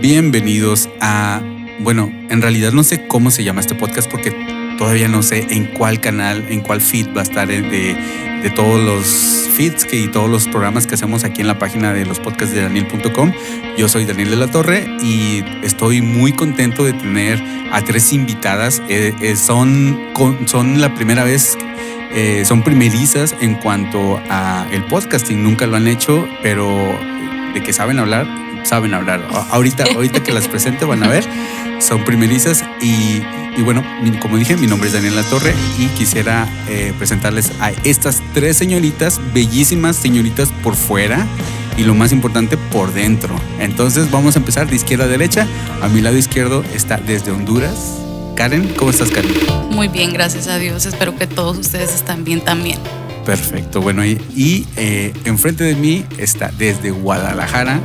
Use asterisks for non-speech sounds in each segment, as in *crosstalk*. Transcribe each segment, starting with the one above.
Bienvenidos a, bueno, en realidad no sé cómo se llama este podcast porque todavía no sé en cuál canal, en cuál feed va a estar de, de todos los feeds que, y todos los programas que hacemos aquí en la página de los podcasts de daniel.com. Yo soy Daniel de la Torre y estoy muy contento de tener a tres invitadas. Eh, eh, son, son la primera vez eh, son primerizas en cuanto a el podcasting. Nunca lo han hecho, pero de que saben hablar, saben hablar. Ahorita, ahorita que las presente van a ver, son primerizas y, bueno, como dije, mi nombre es Daniela Torre y quisiera eh, presentarles a estas tres señoritas, bellísimas señoritas por fuera y lo más importante por dentro. Entonces vamos a empezar de izquierda a derecha. A mi lado izquierdo está desde Honduras Karen. ¿Cómo estás, Karen? Muy bien, gracias a Dios. Espero que todos ustedes estén bien también. Perfecto. Bueno, y, eh, enfrente de mí está desde Guadalajara,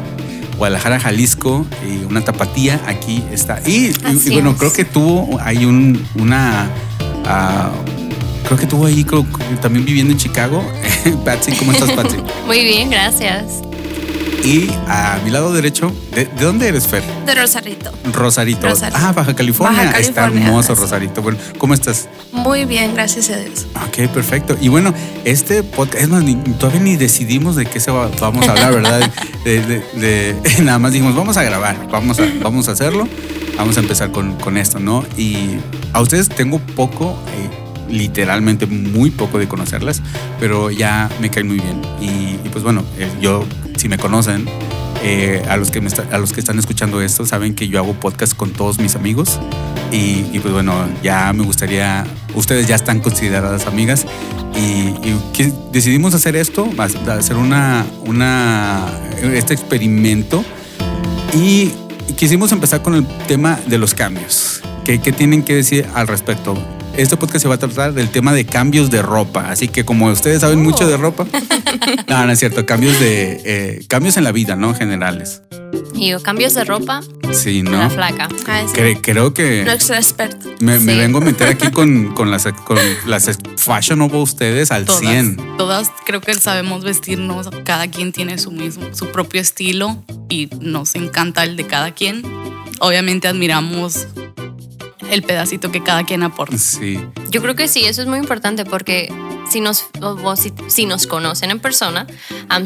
Guadalajara, Jalisco, y una tapatía aquí está. Y, bueno, creo que tuvo ahí un, una. Ah, creo que tuvo ahí también viviendo en Chicago. *laughs* Patsy, ¿cómo estás, Patsy? *laughs* Muy bien, gracias. Y a mi lado derecho, ¿de, dónde eres, Fer? De Rosarito. Rosarito. Ah, Baja California. Está hermoso, Rosarito. Bueno, ¿cómo estás? Muy bien, gracias a Dios. Ok, perfecto. Y bueno, este podcast, es más, todavía ni decidimos de qué se va, vamos a hablar, ¿verdad? *laughs* De, nada más dijimos, vamos a grabar, vamos a, vamos a hacerlo, vamos a empezar con, con esto, ¿no? Y a ustedes tengo poco. Eh, literalmente muy poco de conocerlas, pero ya me caen muy bien. Y, pues bueno, eh, yo, si me conocen, eh, a, los que a los que están escuchando esto, saben que yo hago podcast con todos mis amigos. Y, pues bueno, ya me gustaría, ustedes ya están consideradas amigas y, decidimos hacer esto, hacer una, una, este experimento y quisimos empezar con el tema de los cambios. ¿Qué, ¿Qué, tienen que decir al respecto? Este podcast se va a tratar del tema de cambios de ropa. Así que como ustedes saben mucho de ropa, *laughs* no, no es cierto, cambios de eh, cambios en la vida, ¿no? Generales. Y cambios de ropa. Sí, ¿no? La flaca. Ah, creo que. Nuestro experto. Me, vengo a meter aquí con, *laughs* con las, con las fashionable ustedes al 100. Todas creo que sabemos vestirnos. Cada quien tiene su mismo, su propio estilo y nos encanta el de cada quien. Obviamente admiramos el pedacito que cada quien aporta. Sí. Yo creo que sí, eso es muy importante porque si nos, si, nos conocen en persona,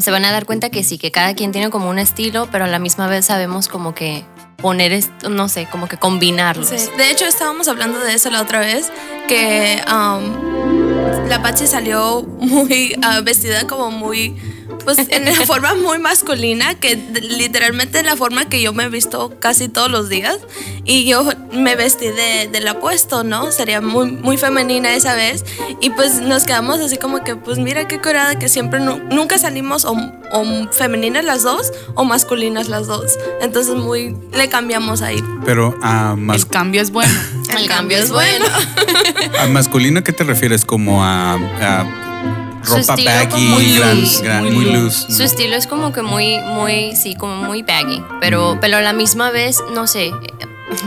se van a dar cuenta que sí, que cada quien tiene como un estilo, pero a la misma vez sabemos como que poner esto, no sé, como que combinarlos. Sí. De hecho, estábamos hablando de eso la otra vez, que la Patsy salió muy ah, vestida como muy pues en una forma muy masculina, que literalmente la forma que yo me he visto casi todos los días. Y yo me vestí de, del apuesto, ¿no? Sería muy, muy femenina esa vez. Y pues nos quedamos así como que, pues mira qué curada que siempre nunca salimos o, femeninas las dos o masculinas las dos. Entonces muy le cambiamos ahí. Pero a El cambio es bueno. El, cambio, es bueno. *laughs* ¿A masculino qué te refieres? Como a ropa baggy, muy, gran, muy, loose. Su estilo es como que muy, muy, sí, como muy baggy, pero, pero a la misma vez, no sé.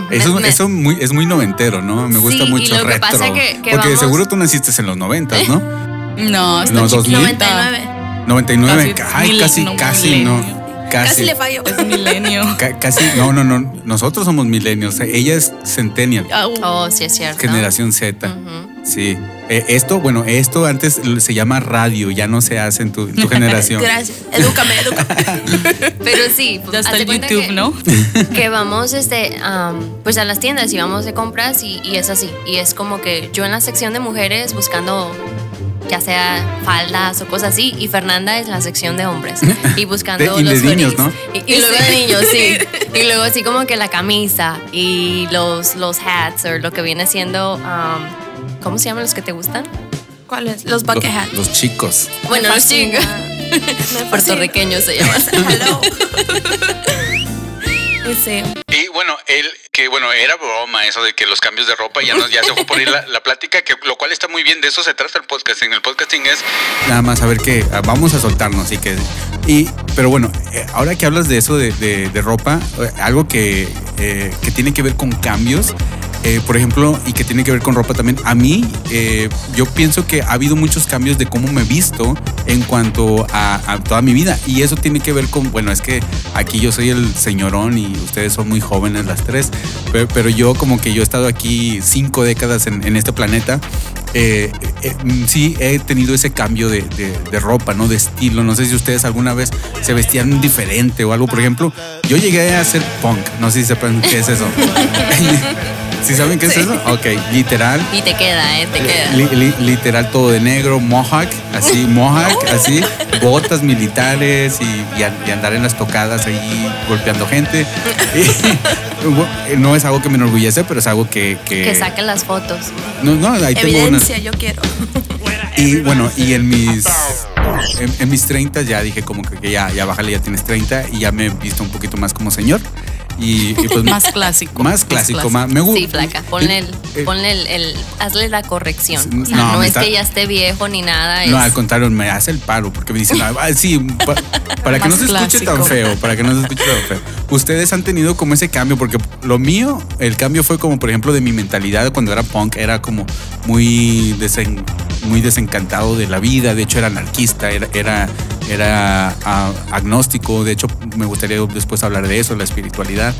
Eso, eso muy, es muy noventero, ¿no? Me gusta mucho retro. Pasa que, Porque seguro tú naciste en los noventas, ¿no? *laughs* No, no, 99. 99, ay, casi, casi no. Casi, le fallo. Es milenio. *laughs* casi, no, no, no. Nosotros somos milenios. Ella es centennial. Oh, sí, es cierto. Generación Z. Sí. Eh, esto, bueno, esto antes se llama radio, ya no se hace en tu, generación. *laughs* Gracias. Edúcame, edúcame. *laughs* Pero sí, ya está el YouTube, ¿no? *laughs* Que vamos este, pues a las tiendas y vamos de compras y, y es así. Y es como que yo en la sección de mujeres buscando ya sea faldas o cosas así, y Fernanda es la sección de hombres y buscando y los de niños, ¿no? Y, luego de niños, sí. Y luego así como que la camisa y los, los hats o lo que viene siendo, um, ¿cómo se llaman los que te gustan? ¿Cuáles? Los bucket hats. Los, chicos. Bueno, los chicos. *laughs* Puertorriqueños se llaman. *laughs* sí. *laughs* Y bueno, él, que bueno, era broma eso de que los cambios de ropa ya, no, ya se fue por ahí la, plática, que lo cual está muy bien, de eso se trata el podcasting. El podcasting es nada más a ver que ah, vamos a soltarnos y que... Y, pero bueno, eh, ahora que hablas de eso de, de, ropa, eh, algo que, eh, que tiene que ver con cambios, eh, por ejemplo, y que tiene que ver con ropa también, a mí eh, yo pienso que ha habido muchos cambios de cómo me he visto en cuanto a, a toda mi vida. Y eso tiene que ver con, bueno, es que aquí yo soy el señorón y ustedes son muy jóvenes las tres, pero, pero yo como que yo he estado aquí cinco décadas en, en este planeta eh, eh, mm, sí he tenido ese cambio de, de- de ropa, ¿no? De estilo. No sé si ustedes alguna vez se vestían diferente o algo. Por ejemplo, yo llegué a hacer punk. No sé si sepan qué es eso. *laughs* ¿Sí saben qué es eso? Ok, literal. Y te queda, ¿eh? Te queda. Li- li- literal todo de negro, mohawk, así, *laughs* mohawk, así, botas militares y, y an- y andar en las tocadas ahí golpeando gente. *laughs* Y, *laughs* bueno, no es algo que me enorgullece, pero es algo que... que, Que saquen las fotos. no, no, ahí tengo unas. Evidencia, yo quiero. Y bueno, y en mis en, en mis 30 ya dije como que, que ya, ya bájale, ya tienes 30 y ya me he visto un poquito más como señor. Y, y pues *laughs* Más clásico. Más clásico, más, me gusta. Sí, flaca. Ponle el, ponle el, el- hazle la corrección. O sea, No, no, es está- que ya esté viejo ni nada. No, es- al contrario, me hace el paro porque me dicen, ah, sí, pa- para que no se escuche tan feo, para que no se escuche tan feo. Ustedes han tenido como ese cambio, porque lo mío, el cambio fue como, por ejemplo, de mi mentalidad cuando era punk, era como muy, desen- muy desencantado de la vida, de hecho era anarquista, era, era, era ah, agnóstico, de hecho me gustaría después hablar de eso, la espiritualidad.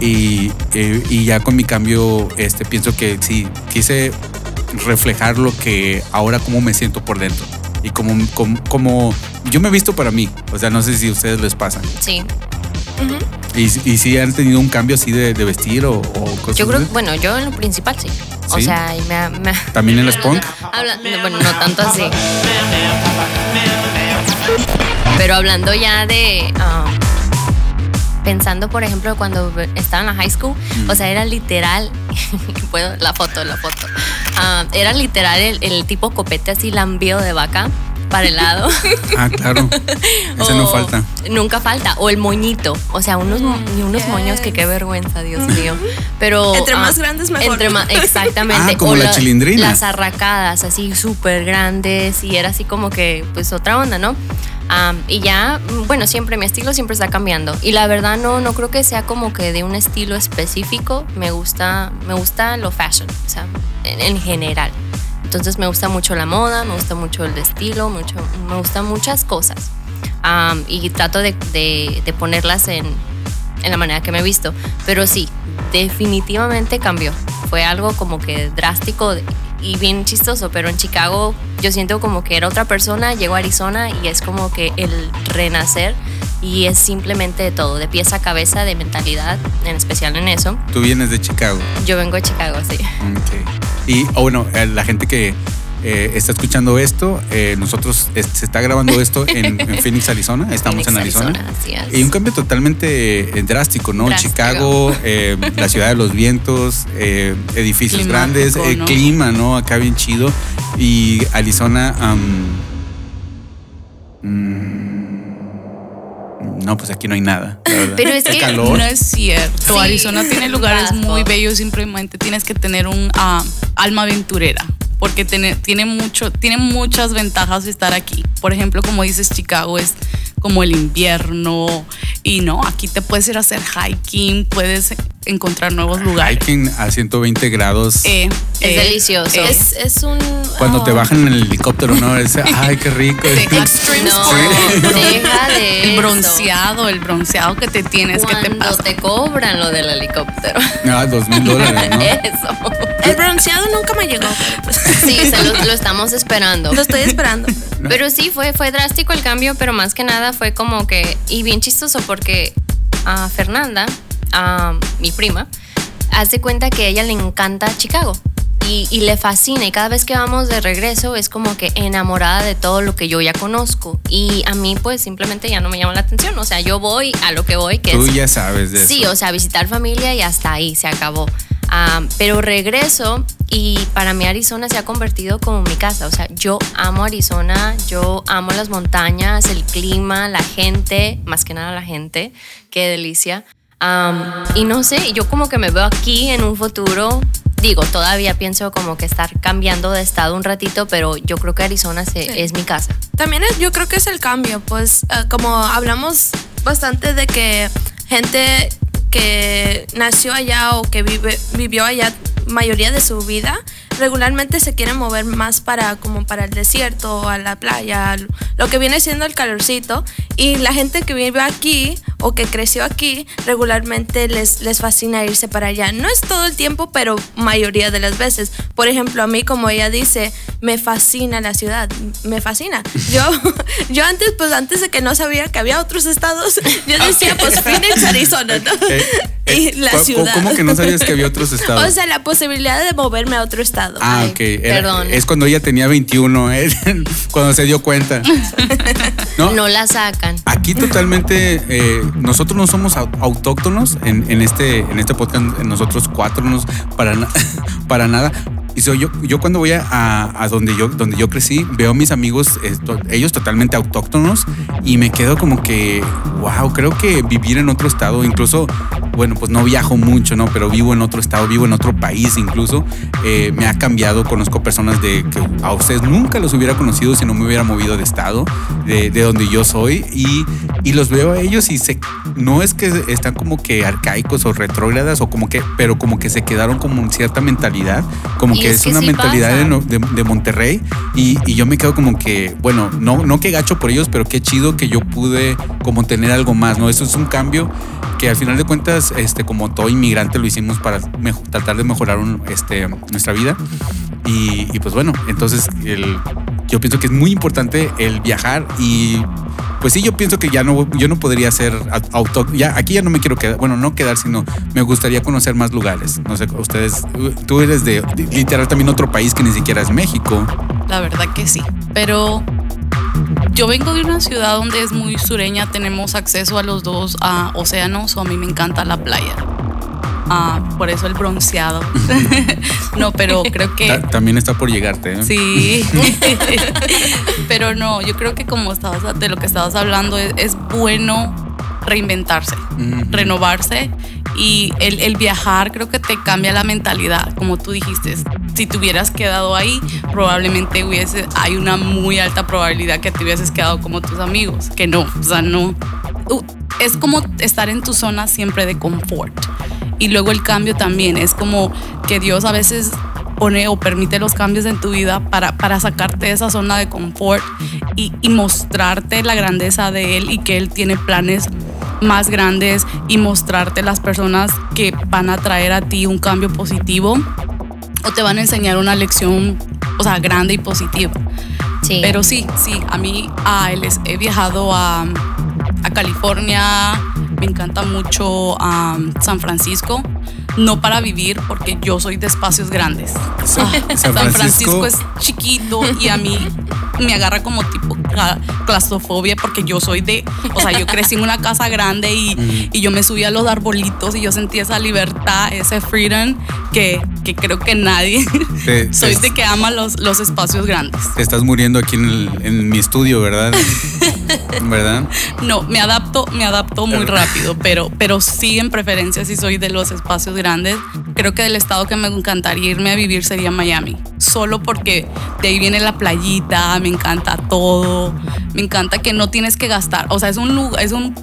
Y, eh, y ya con mi cambio, este, pienso que sí, quise reflejar lo que ahora como me siento por dentro. Y como, como, como yo me he visto para mí. O sea, no sé si a ustedes les pasa. Sí. Y, y si han tenido un cambio así de, de vestir o, o cosas Yo creo, así. bueno, yo en lo principal sí. O ¿Sí? sea, y me, ha- me ha- También en los punk. Habla- no, bueno, no tanto así. *laughs* Pero hablando ya de. ah, pensando, por ejemplo, cuando estaba en la high school, Mm. o sea, era literal. *laughs* Puedo, la foto, la foto. Ah, era literal el, el tipo copete así lambío de vaca para el lado. *laughs* Ah, claro. Ese no falta. Nunca falta. O el moñito. O sea, unos, y unos moños que qué vergüenza, Dios mío. Pero. Entre ah, más grandes, mejor. Entre más, exactamente. Ah, como O la chilindrina. Las arracadas, así súper grandes. Y era así como que, pues, otra onda, ¿no? Am, y ya, mm, bueno, siempre mi estilo siempre está cambiando. Y la verdad no, no creo que sea como que de un estilo específico. Me gusta, me gusta lo fashion, o sea, en, en general. Entonces me gusta mucho la moda, me gusta mucho el estilo, mucho, me gustan muchas cosas. Y trato de, de- de ponerlas en, en la manera que me he visto. Pero sí, definitivamente cambió. Fue algo como que drástico y bien chistoso, pero en Chicago yo siento como que era otra persona, llego a Arizona y es como que el renacer y es simplemente de todo, de pies a cabeza, de mentalidad, en especial en eso. Tú vienes de Chicago. Yo vengo de Chicago, sí. Ok. Y, oh, bueno, la gente que eh, está escuchando esto, eh, nosotros se está grabando esto en, en *laughs* Phoenix, Arizona. Estamos Phoenix, en Arizona. Y un cambio totalmente eh, drástico, ¿no? Drástico. Chicago, la ciudad de los vientos, edificios Climático, grandes, el ¿no? clima, ¿no? Acá bien chido. Y Arizona, mm, no, pues aquí no hay nada. Pero es que- calor. No es cierto. Sí. Arizona tiene lugares muy bellos. Simplemente tienes que tener un ah, alma aventurera. Porque tiene, tiene, mucho, tiene muchas ventajas de estar aquí. Por ejemplo, como dices, Chicago es como el invierno. Y no, aquí te puedes ir a hacer hiking, puedes encontrar nuevos lugares. Hiking a 120 grados. Eh, Es eh, delicioso. eh, Es, es un. Cuando te oh, bajan en el helicóptero, ¿no? Es, *laughs* ay, qué rico. Extreme *laughs* No, deja de el eso. bronceado, el bronceado que te tienes, que te Cuando pasa? te cobran lo del helicóptero. Ah, dos mil dólares, ¿no? Eso. El bronceado nunca me llegó. Sí, se lo, lo estamos esperando. lo estoy esperando. Pero sí, fue, fue drástico el cambio, pero más que nada fue como que, y bien chistoso porque a Fernanda, a mi prima, hace cuenta que a ella le encanta Chicago. Y, y le fascina y cada vez que vamos de regreso es como que enamorada de todo lo que yo ya conozco y a mí pues simplemente ya no me llama la atención, o sea, yo voy a lo que voy, que Tú es ya sabes de Sí, eso. o sea, visitar familia y hasta ahí se acabó. Pero regreso y para mí Arizona se ha convertido como mi casa. O sea, yo amo Arizona, yo amo las montañas, el clima, la gente, más que nada la gente. Qué delicia. Am, y no sé, yo como que me veo aquí en un futuro. Digo, todavía pienso como que estar cambiando de estado un ratito, pero yo creo que Arizona se- Sí. es mi casa. También es- yo creo que es el cambio, pues eh, como hablamos bastante de que gente que nació allá o que vive, vivió allá mayoría de su vida, regularmente se quieren mover más para como para el desierto, a la playa, lo que viene siendo el calorcito. Y la gente que vive aquí o que creció aquí, regularmente les, les fascina irse para allá. No es todo el tiempo, pero mayoría de las veces. Por ejemplo, a mí, como ella dice, me fascina la ciudad, me fascina. Yo, *laughs* yo antes, pues antes de que no sabía que había otros estados, *laughs* yo decía, pues Phoenix, Arizona, ¿no? Eh, y eh, *laughs* la ¿cómo- ciudad. ¿Cómo que no sabías que había otros estados? *laughs* O sea, la posibilidad de moverme a otro estado. Ah, Ay, ok. Era- perdón. es cuando ella tenía 21, ¿eh? *laughs* cuando se dio cuenta. ¿No? No la sacan. Aquí totalmente, eh, nosotros no somos au- autóctonos en, en este, en este podcast, nosotros cuatro no para, para nada. Y so, yo, yo cuando voy a, a- donde, yo, donde yo crecí, veo a mis amigos, ellos totalmente autóctonos, y me quedo como que, wow, creo que vivir en otro estado, incluso, bueno, pues no viajo mucho, ¿no? Pero vivo en otro estado, vivo en otro país incluso, eh, me ha cambiado, conozco personas de que a ustedes nunca los hubiera conocido si no me hubiera movido de estado, de, de donde yo soy, y, y los veo a ellos y se, no es que están como que arcaicos o retrógradas, o como que, pero como que se quedaron como en cierta mentalidad, como que es es, que una sí mentalidad de, no- de- de Monterrey, y, y yo me quedo como que, bueno, no, no que gacho por ellos, pero qué chido que yo pude como tener algo más, ¿no? Eso es un cambio que al final de cuentas, este, como todo inmigrante lo hicimos para tratar de mejorar un- este, nuestra vida. Y, y pues bueno, entonces el, yo pienso que es muy importante el viajar y pues sí, yo pienso que ya no, yo no podría ser au- auto, ya aquí ya no me quiero quedar, bueno, no quedar, sino me gustaría conocer más lugares. No sé, ustedes, tú eres de literal también otro país que ni siquiera es México. La verdad que sí. Pero yo vengo de una ciudad donde es muy sureña, tenemos acceso a los dos a océanos, o a mí me encanta la playa. Ah, por eso el bronceado. *laughs* no, pero creo que Ta- también está por llegarte. ¿eh? Sí. *laughs* Pero no, yo creo que como estabas de lo que estabas hablando es, es bueno reinventarse, Ujú. renovarse y el, el viajar creo que te cambia la mentalidad, como tú dijiste. Si te hubieras quedado ahí, probablemente hubiese, hay una muy alta probabilidad que te hubieses quedado como tus amigos, que no, o sea, no. Uh, Es como estar en tu zona siempre de confort. Y luego el cambio también, es como que Dios a veces pone o permite los cambios en tu vida para, para sacarte de esa zona de confort y, y mostrarte la grandeza de Él y que Él tiene planes más grandes y mostrarte las personas que van a traer a ti un cambio positivo o te van a enseñar una lección, o sea, grande y positiva. Sí. Pero sí, sí, a mí les- he viajado a, a California, me encanta mucho a San Francisco, no para vivir porque yo soy de espacios grandes. San- *laughs* Ah, San San Francisco- Francisco es chiquito y a mí me agarra como tipo cla- claustrofobia porque yo soy de, o sea, yo crecí en una casa grande y, y yo me subía a los arbolitos y yo sentía esa libertad, ese freedom que, que creo que nadie, *laughs* Te- *laughs* soy te- de que ama los, los espacios grandes. Te estás muriendo aquí en, el- en mi estudio, ¿verdad? *laughs* ¿Verdad? No, me adapto, me adapto muy rápido, pero, pero sí en preferencia si soy de los espacios grandes. Creo que del estado que me encantaría irme a vivir sería Miami. Solo porque de ahí viene la playita, me encanta todo, me encanta que no tienes que gastar. O sea, es un lugar, es un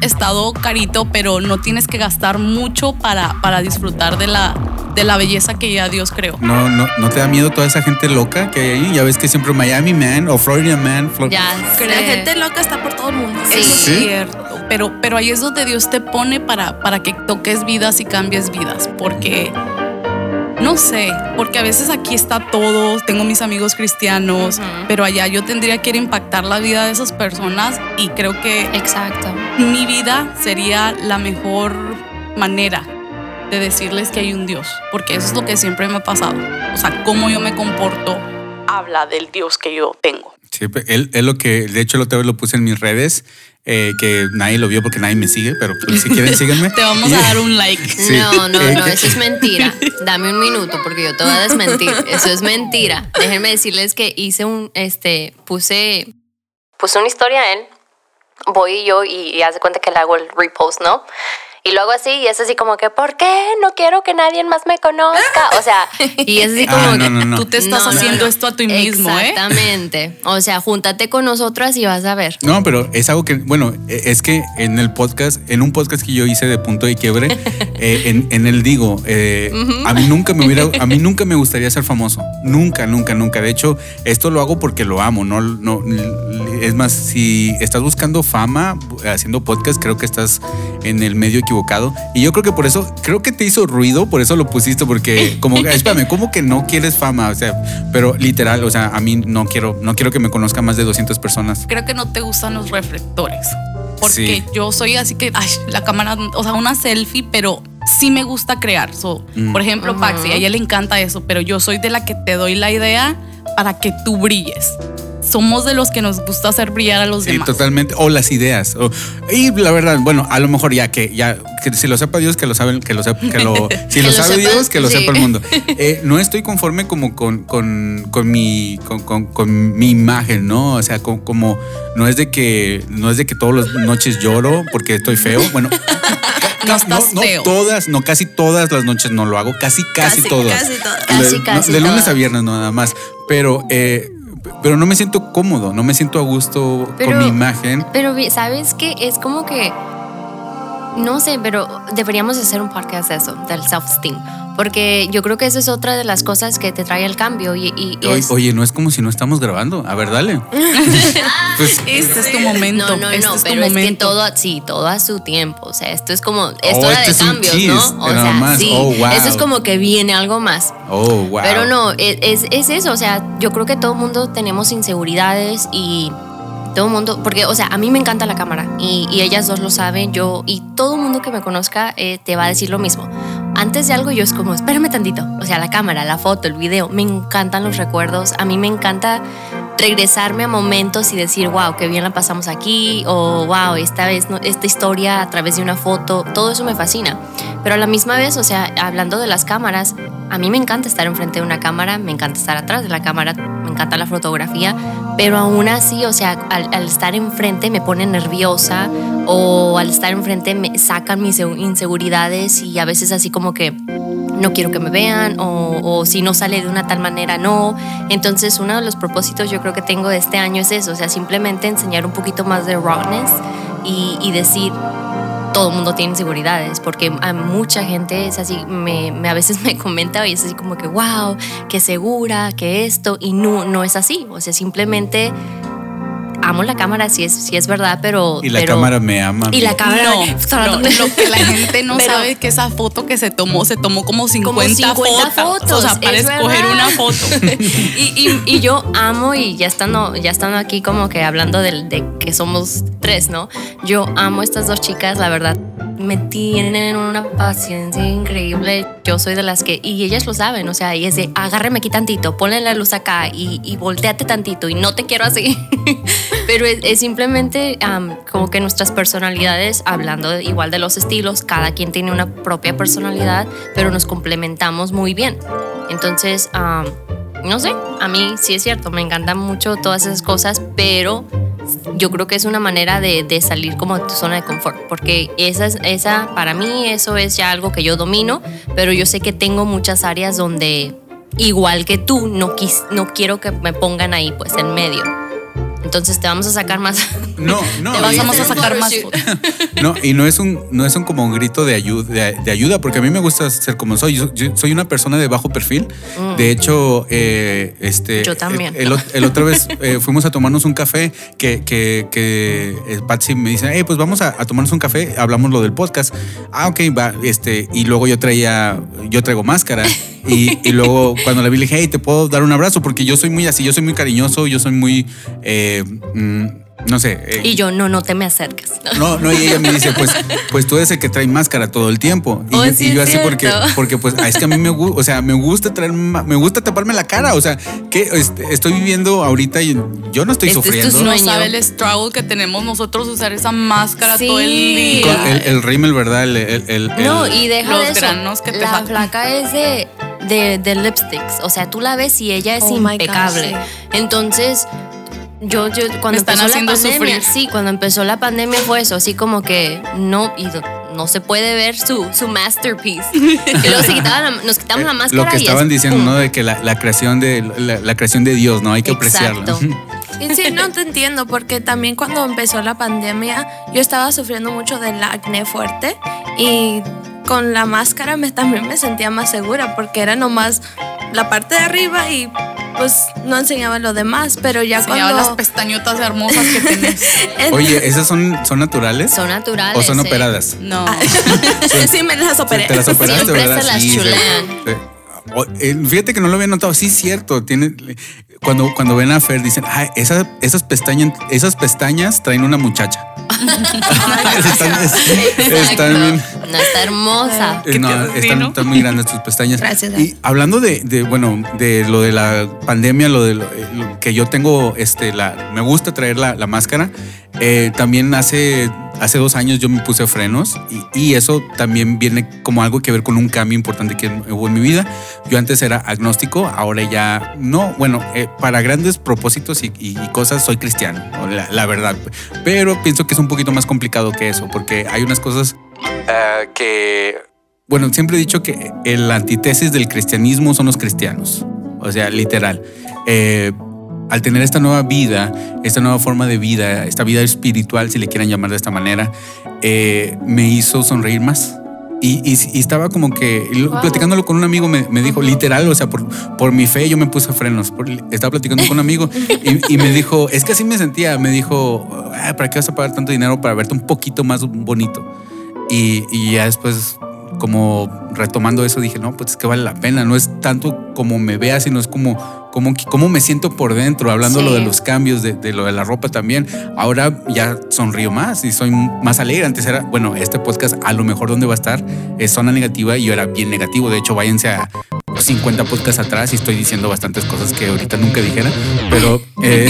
estado carito, pero no tienes que gastar mucho para, para disfrutar de la, de la belleza que ya Dios creó. No, no, ¿No te da miedo toda esa gente loca que hay ahí? Ya ves que siempre Miami Man o Florida Man. Flo- ya la gente loca está por todo el mundo. Sí. Eso es ¿Sí? cierto. Pero, pero ahí es donde Dios te pone para, para que toques vidas y cambies vidas. Porque, no sé, porque a veces aquí está todo, tengo mis amigos cristianos, pero allá yo tendría que ir a impactar la vida de esas personas y creo que Exacto. mi vida sería la mejor manera de decirles que hay un Dios. Porque eso es lo que siempre me ha pasado. O sea, cómo yo me comporto habla del Dios que yo tengo. Sí, él, él lo que, de hecho, lo, otra vez lo puse en mis redes, eh, que nadie lo vio porque nadie me sigue, pero pues, si quieren, síganme. *laughs* Te vamos Y- a dar un like. *laughs* Sí. No, no, Eh, no, que- eso es mentira. Dame un minuto porque yo te voy a desmentir. Eso es mentira. Déjenme decirles que hice un, este, puse, puse una historia a él. Voy yo y, y hace cuenta que le hago el repost, ¿no? Y luego así, y es así como que, ¿por qué? No quiero que nadie más me conozca. O sea, *laughs* y es así como Ah, no, no, no. Tú te estás haciendo no. esto a ti mismo, ¿eh? Exactamente. O sea, júntate con nosotras y vas a ver. No, pero es algo que, bueno, e- es que en el podcast, en un podcast que yo hice de punto de quiebre, *laughs* eh, en, en el digo, eh, a mí nunca me hubiera, a mí nunca me gustaría ser famoso, nunca, nunca, nunca. De hecho, esto lo hago porque lo amo, no, no, es más, si estás buscando fama haciendo podcast, creo que estás en el medio equivocado. Y yo creo que por eso, creo que te hizo ruido, por eso lo pusiste, porque *laughs* como, espérame, ¿cómo que no quieres fama? O sea, pero literal, o sea, a mí no quiero, no quiero que me conozcan más de 200 personas. Creo que no te gustan los reflectores. Porque Sí. yo soy así que, ay, la cámara, o sea, una selfie, pero sí me gusta crear. So, Mm. Por ejemplo, Paxi, a ella le encanta eso, pero yo soy de la que te doy la idea para que tú brilles. Somos de los que nos gusta hacer brillar a los Sí, demás. totalmente. O las ideas. O- y la verdad, bueno, a lo mejor ya que ya que si lo sepa Dios, que lo saben, que lo sepa, que lo, *laughs* si Que lo lo sabe sepa, Dios, que lo sí. sepa el mundo. *laughs* Eh, no estoy conforme como con, con, con mi con, con- con mi imagen, ¿no? O sea, co- como, no es de que no es de que todas las noches lloro porque estoy feo. Bueno, *laughs* No todas, no casi todas las noches no lo hago, casi casi, Casi, todas. casi todas. Casi, de, casi de lunes todas. a viernes no, nada más, pero eh, pero no me siento cómodo, no me siento a gusto Pero- con mi imagen. Pero sabes que es como que no sé, pero deberíamos hacer un podcast de eso, del self-esteem, porque yo creo que esa es otra de las cosas que te trae el cambio y, y- y Oye, es- oye, no es como si no estamos grabando. A ver, dale. *laughs* pues, *laughs* Este es tu momento. no, no, este no, es tu pero es que todo, sí, todo a su tiempo. O sea, esto es como, es Oh, hora este de es un cambios, cheese, ¿no? O sea, más. sí, Oh, wow. eso es como que viene algo más. oh, wow. Pero no, es, es, es eso, o sea, yo creo que todo el mundo tenemos inseguridades y todo el mundo, porque, o sea, a mí me encanta la cámara y, y ellas dos lo saben, yo y todo el mundo que me conozca eh, te va a decir lo mismo. Antes de algo yo es como, espérame tantito, o sea, la cámara, la foto, el video, me encantan los recuerdos, a mí me encanta regresarme a momentos y decir, wow, qué bien la pasamos aquí, o wow, esta vez, no- esta historia a través de una foto, todo eso me fascina. Pero a la misma vez, o sea, hablando de las cámaras, a mí me encanta estar enfrente de una cámara, me encanta estar atrás de la cámara, encanta la fotografía, pero aún así, o sea, al, al estar enfrente me pone nerviosa o al estar enfrente me sacan mis inseguridades y a veces así como que no quiero que me vean o, o si no sale de una tal manera no. Entonces uno de los propósitos yo creo que tengo de este año es eso, o sea, simplemente enseñar un poquito más de rawness y, y decir todo el mundo tiene inseguridades, porque a mucha gente es así, me, a veces *laughs* me comenta y es así como que, wow, que segura, que esto, y no, no es así, o sea, simplemente amo la cámara, si es, si es verdad, pero... y la pero- cámara me ama. Y la cámara... No, *laughs* no, lo que la *laughs* gente no Pero- sabe es que esa foto que se tomó, se tomó como 50, 50 fotos. fotos, O sea, para es escoger verdad. una foto. *laughs* y, y- y yo amo, y ya estando, ya estando aquí como que hablando de, que somos tres, ¿no? Yo amo estas dos chicas, la verdad. Me tienen una paciencia increíble. Yo soy de las que, y ellas lo saben, o sea, y es de, agárreme aquí tantito, ponle la luz acá y, y volteate tantito y no te quiero así. *laughs* Pero es, simplemente como que nuestras personalidades, hablando igual de los estilos, cada quien tiene una propia personalidad, pero nos complementamos muy bien. Entonces, no sé, a mí sí es cierto, me encantan mucho todas esas cosas, pero yo creo que es una manera de, de salir como de tu zona de confort, porque esa, es- esa, para mí eso es ya algo que yo domino, pero yo sé que tengo muchas áreas donde, igual que tú, no, quis, no quiero que me pongan ahí, pues, en medio. Entonces te vamos a sacar más. No, *laughs* no. Te y- vamos a sacar más. *laughs* No, y no es un, no es un como un grito de ayuda, de, de ayuda, porque a mí me gusta ser como soy. Yo, yo soy una persona de bajo perfil. De hecho, eh, este. Mm. Yo también. El, el, el otra vez eh, fuimos a tomarnos un café que, que, que eh, Patsy me dice, hey, pues vamos a, a tomarnos un café, hablamos lo del podcast. Ah, ok, va, este, y luego yo traía, yo traigo máscara. *laughs* Y, y luego cuando la vi le dije, hey, te puedo dar un abrazo, porque yo soy muy así, yo soy muy cariñoso, yo soy muy, eh, mm, no sé. eh, Y yo, no, no te me acerques. no, no, y ella me dice, pues, pues tú eres el que trae máscara todo el tiempo. Y, Oh, yo- sí y yo así porque, cierto. porque pues, ah, es que a mí me gusta, o sea, me gusta traer, me gusta taparme la cara. O sea, que este, estoy viviendo ahorita y yo no estoy Este es tu sufriendo. sueño. No sabe el struggle que tenemos nosotros usar esa máscara Sí. todo el día. Con el, el rímel, ¿verdad? El, el- el- No, y deja los de eso. granos que te la flaca es de, de, de lipsticks. O sea, tú la ves y ella es Oh my God, impecable. sí. Entonces, yo, yo cuando están empezó la haciendo pandemia, sufrir. sí, cuando empezó la pandemia fue eso, así como que no, y no se puede ver su, su masterpiece. *laughs* Y luego se quitaba la- nos quitamos la Eh, máscara Lo que y estaban es diciendo, pum. ¿no? De que la, la creación de la, la creación de Dios, ¿no? Hay que apreciarla. *laughs* Y sí, no te entiendo, porque también cuando empezó la pandemia, yo estaba sufriendo mucho del acné fuerte y con la máscara me, también me sentía más segura, porque era nomás la parte de arriba y pues no enseñaba lo demás, pero ya Enseñaba las cuando... pestañotas hermosas que tenés. *laughs* Oye, ¿esas son, son naturales? Son naturales. ¿O son eh. operadas? No. *laughs* sí, me las operé. Te las operaste, Siempre ¿verdad? se las Sí. Sí. O- eh, Fíjate que no lo había notado, sí es cierto. Tiene, cuando, cuando ven a Fer dicen, "Ay, esas, esas, pestañas, esas pestañas traen una muchacha. *laughs* están, están bien- No, está hermosa. Eh, no, están, están muy grandes tus pestañas. Gracias. Y hablando de, de, bueno, de lo de la pandemia, lo de lo, eh, lo que yo tengo, este, la, me gusta traer la, la máscara. eh, también hace, hace dos años yo me puse frenos y, y eso también viene como algo que ver con un cambio importante que hubo en mi vida. Yo antes era agnóstico, ahora ya no. Bueno, eh, para grandes propósitos y, y- y cosas soy cristiano, la, la verdad. Pero pienso que es un poquito más complicado que eso, porque hay unas cosas ah, que bueno, siempre he dicho que el antítesis del cristianismo son los cristianos. O sea, literal. Eh, al tener esta nueva vida, esta nueva forma de vida, esta vida espiritual, si le quieran llamar de esta manera, eh, me hizo sonreír más. Y, y- y estaba como que Wow. platicándolo con un amigo, me, me dijo literal, o sea, por, por mi fe yo me puse frenos. Por- estaba platicando con un amigo y, y me dijo, es que así me sentía. Me dijo, "Ay, ¿para qué vas a pagar tanto dinero para verte un poquito más bonito? Y, y ya después, como retomando eso, dije, no, pues es que vale la pena. No es tanto como me vea, sino es como, como, como me siento por dentro, hablando Sí. lo de los cambios, de, de lo de la ropa también. Ahora ya sonrío más y soy más alegre. Antes era, bueno, este podcast a lo mejor donde va a estar es zona negativa y yo era bien negativo. De hecho, váyanse a 50 podcasts atrás y estoy diciendo bastantes cosas que ahorita nunca dijera, pero... eh,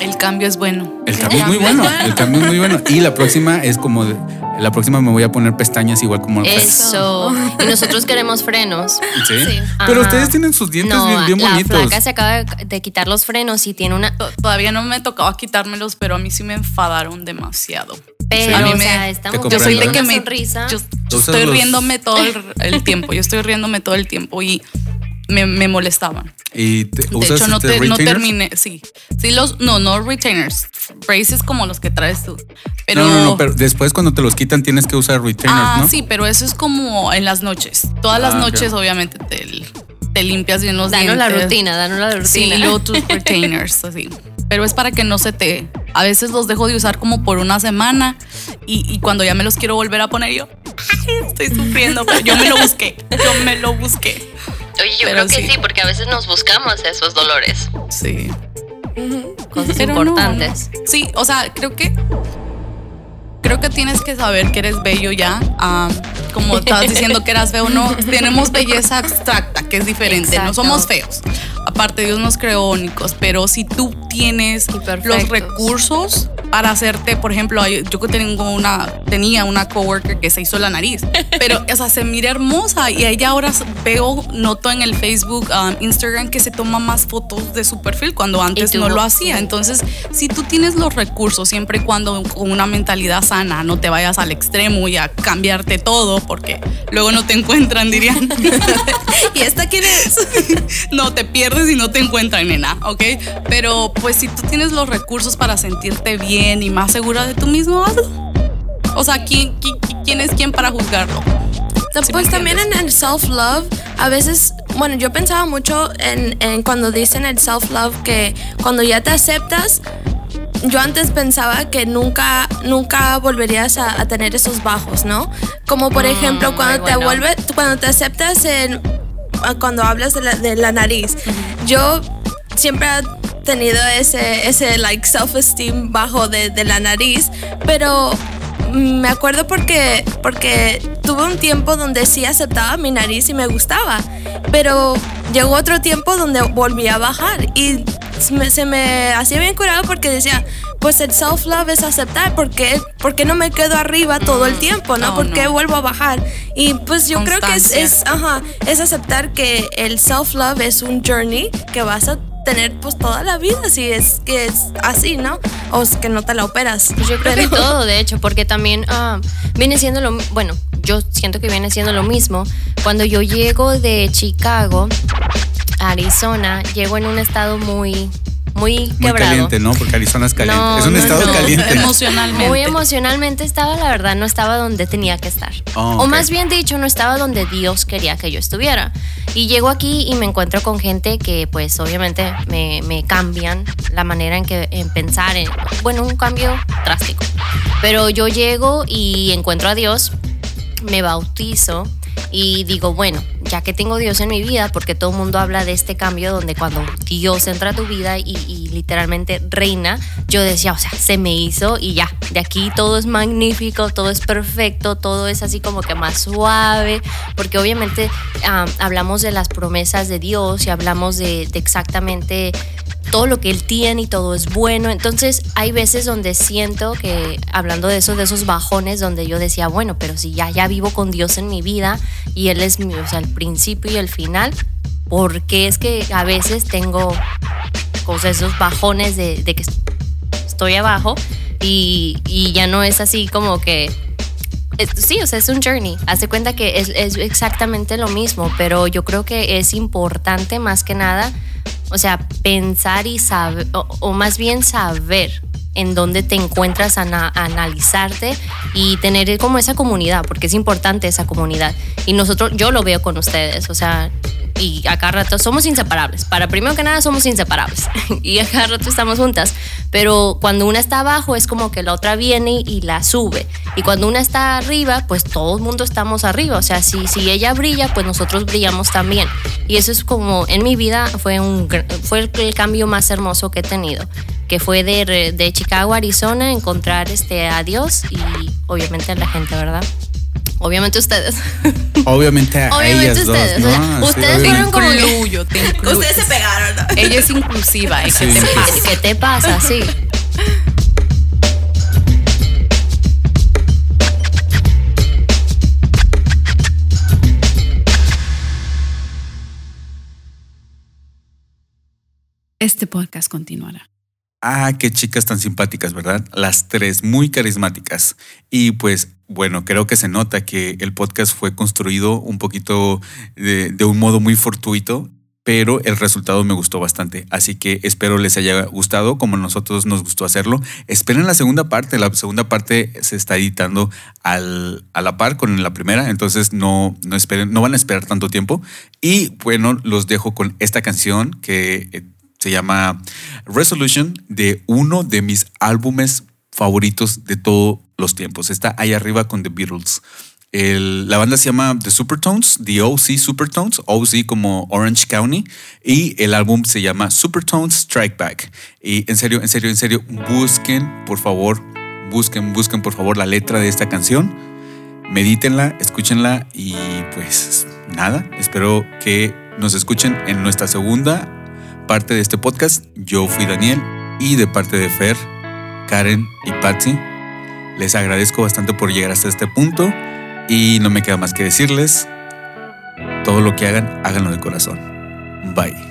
El cambio es bueno. El cambio es muy bueno, el cambio es muy bueno. Y la próxima es como, de- la próxima me voy a poner pestañas igual como. Eso. Y nosotros queremos frenos. ¿Sí? Sí. Pero Ajá. ustedes tienen sus dientes No, bien, bien la bonitos. flaca se acaba de- quitar los frenos y tiene una. To- Todavía no me tocaba quitármelos, pero a mí sí me enfadaron demasiado. Pero, A mí o me- sea, Yo soy de que me. sonrisa. Yo, estoy los- riéndome todo el, el tiempo. Yo estoy riéndome todo el tiempo y me, me molestaban. Y te- De usas hecho, no, este te- no terminé. Sí. Sí, los. No, no retainers. Braces como los que traes tú. Pero. No, no, no, pero después cuando te los quitan tienes que usar retainers, Ah, ¿no? sí, pero eso es como en las noches. Todas las Ah, noches, obviamente, te, te limpias bien los Danos dientes. la rutina, danos la rutina. Sí, y luego tus retainers, *laughs* así. Pero es para que no se te. A veces los dejo de usar como por una semana y, y cuando ya me los quiero volver a poner, yo *laughs* "Ay, estoy sufriendo, pero yo me lo busqué. Yo me lo busqué. Oye, yo Pero creo que sí. sí. porque a veces nos buscamos esos dolores. Sí. Cosas Pero importantes. no. Sí, o sea, creo que. Creo que tienes que saber que eres bello ya. Ah, como estabas *laughs* diciendo que eras feo, no. *laughs* Tenemos belleza abstracta, que es diferente. No somos feos. Aparte, Dios nos creó únicos. Pero si tú tienes los recursos para hacerte, por ejemplo, yo tengo una, tenía una coworker que se hizo la nariz, *laughs* pero o sea, se mira hermosa y ella ahora veo, noto en el Facebook, um, Instagram que se toma más fotos de su perfil cuando antes no. lo hacía. Entonces, si tú tienes los recursos, siempre y cuando con una mentalidad sana, no te vayas al extremo y a cambiarte todo, porque luego no te encuentran, dirían. *laughs* ¿Y esta quién es? *laughs* no te pierdes y no te encuentran, nena, ¿ok? Pero pues si tú tienes los recursos para sentirte bien y más segura de tú mismo, hazlo. O sea, ¿quién, quién, quién es quién para juzgarlo? ¿Sí me pues también en el self-love, a veces, bueno, yo pensaba mucho en, en cuando dicen el self-love que cuando ya te aceptas, yo antes pensaba que nunca, nunca volverías a, a tener esos bajos, ¿no? Como por Mm, ejemplo, cuando muy te bueno. vuelves, cuando te aceptas en, cuando hablas de la, de la nariz. Yo siempre tenido ese, ese like self-esteem bajo de, de la nariz, pero me acuerdo porque, porque tuve un tiempo donde sí aceptaba mi nariz y me gustaba, pero llegó otro tiempo donde volví a bajar y se me, se me hacía bien curado porque decía, pues el self-love es aceptar, ¿por qué, por qué no me quedo arriba todo el tiempo? ¿no? no, ¿Por qué no. vuelvo a bajar? Y pues yo creo que es, Constancia. es, ajá, es aceptar que el self-love es un journey que vas a tener pues toda la vida si es que es así, ¿no? O es que no te la operas. Pues yo creo que todo, de hecho, porque también ah, viene siendo lo. Bueno, yo siento que viene siendo lo mismo. Cuando yo llego de Chicago a Arizona, llego en un estado muy muy Muy quebrado. caliente, ¿no? Porque Arizona es caliente. No, es un no, estado no. caliente. Emocionalmente. Muy emocionalmente estaba, la verdad, no estaba donde tenía que estar. Oh, O ok. más bien dicho, no estaba donde Dios quería que yo estuviera. Y llego aquí y me encuentro con gente que pues obviamente me, me cambian la manera en que en pensar. En, bueno, un cambio drástico. Pero yo llego y encuentro a Dios, me bautizo y digo, bueno, ya que tengo Dios en mi vida, porque todo el mundo habla de este cambio donde cuando Dios entra a tu vida y, literalmente reina, yo decía, o sea, se me hizo y ya, de aquí todo es magnífico, todo es perfecto, todo es así como que más suave, porque obviamente ah, hablamos de las promesas de Dios y hablamos de exactamente todo lo que él tiene y todo es bueno. Entonces hay veces donde siento que, hablando de eso, de esos bajones, donde yo decía, bueno, pero si ya, ya vivo con Dios en mi vida y Él es mi, o sea, el principio y el final, porque es que a veces tengo sea, esos bajones de, que estoy abajo y, y ya no es así como que es- sí, o sea, es un journey. Hace cuenta que es exactamente lo mismo, pero yo creo que es importante más que nada, o sea, pensar y saber, o, o más bien saber en dónde te encuentras, ana- analizarte y tener como esa comunidad, porque es importante esa comunidad. Y nosotros, yo lo veo con ustedes, o sea, y a cada rato somos inseparables. Para primero que nada somos inseparables *laughs* y a cada rato estamos juntas. Pero cuando una está abajo es como que la otra viene y la sube. Y cuando una está arriba, pues todo el mundo estamos arriba. O sea, si, si ella brilla, pues nosotros brillamos también. Y eso es como en mi vida fue, un, fue el cambio más hermoso que he tenido. Que fue de, de Chicago Arizona, encontrar este, a Dios y obviamente a la gente, ¿verdad? Obviamente ustedes. *laughs* Obviamente a Obviamente ellas ustedes, dos, o sea, ¿no? Sí, ustedes obviamente. fueron como Incluyo, te *laughs* incluyo. Ustedes se pegaron, ¿no? Ella es inclusiva. *laughs* hay que Sí. ¿Qué te pasa? Sí. Este podcast continuará. Ah, qué chicas tan simpáticas, ¿verdad? Las tres muy carismáticas. Y pues bueno, creo que se nota que el podcast fue construido un poquito de, un modo muy fortuito, pero el resultado me gustó bastante. Así que espero les haya gustado como a nosotros nos gustó hacerlo. Esperen la segunda parte. La segunda parte se está editando al, a la par con la primera, entonces no, no, esperen, no van a esperar tanto tiempo. Y bueno, los dejo con esta canción que... se llama Resolution de uno de mis álbumes favoritos de todos los tiempos. Está ahí arriba con The Beatles. El- la banda se llama The Supertones, The OC Supertones, OC como Orange County, y el álbum se llama Supertones Strike Back. Y en serio, en serio, en serio, busquen, por favor, busquen, busquen, por favor, la letra de esta canción medítenla, escúchenla y pues nada, espero que nos escuchen en nuestra segunda parte de este podcast. Yo fui Daniel y de parte de Fer, Karen y Patsy, les agradezco bastante por llegar hasta este punto y no me queda más que decirles, todo lo que hagan, háganlo de corazón. Bye.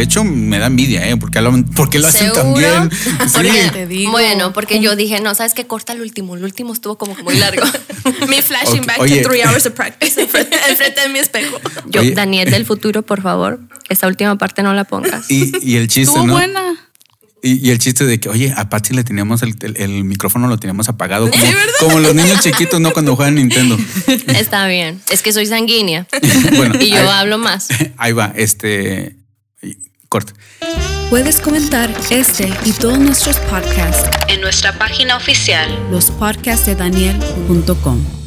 De hecho, me da envidia, ¿eh? Porque lo, porque lo hacen *laughs* Te digo. bueno, porque yo dije, no, sabes que corta el último. El último estuvo como que muy largo. *laughs* Me flashing back oye. to three hours of practice enfrente, enfrente de mi espejo. Yo, Oye. Daniel del futuro, por favor, esta última parte no la pongas. Y, y el chiste, Estuvo ¿no? buena. Y, y el chiste de que, oye, a Patsy le teníamos el, el- el micrófono, lo teníamos apagado. Como, como los niños chiquitos, ¿no? Cuando juegan Nintendo. Está bien. Es que soy sanguínea. *laughs* Bueno, Y yo ahí, hablo más. ahí va, este. Puedes comentar este y todos nuestros podcasts en nuestra página oficial lospodcastdedaniel.com.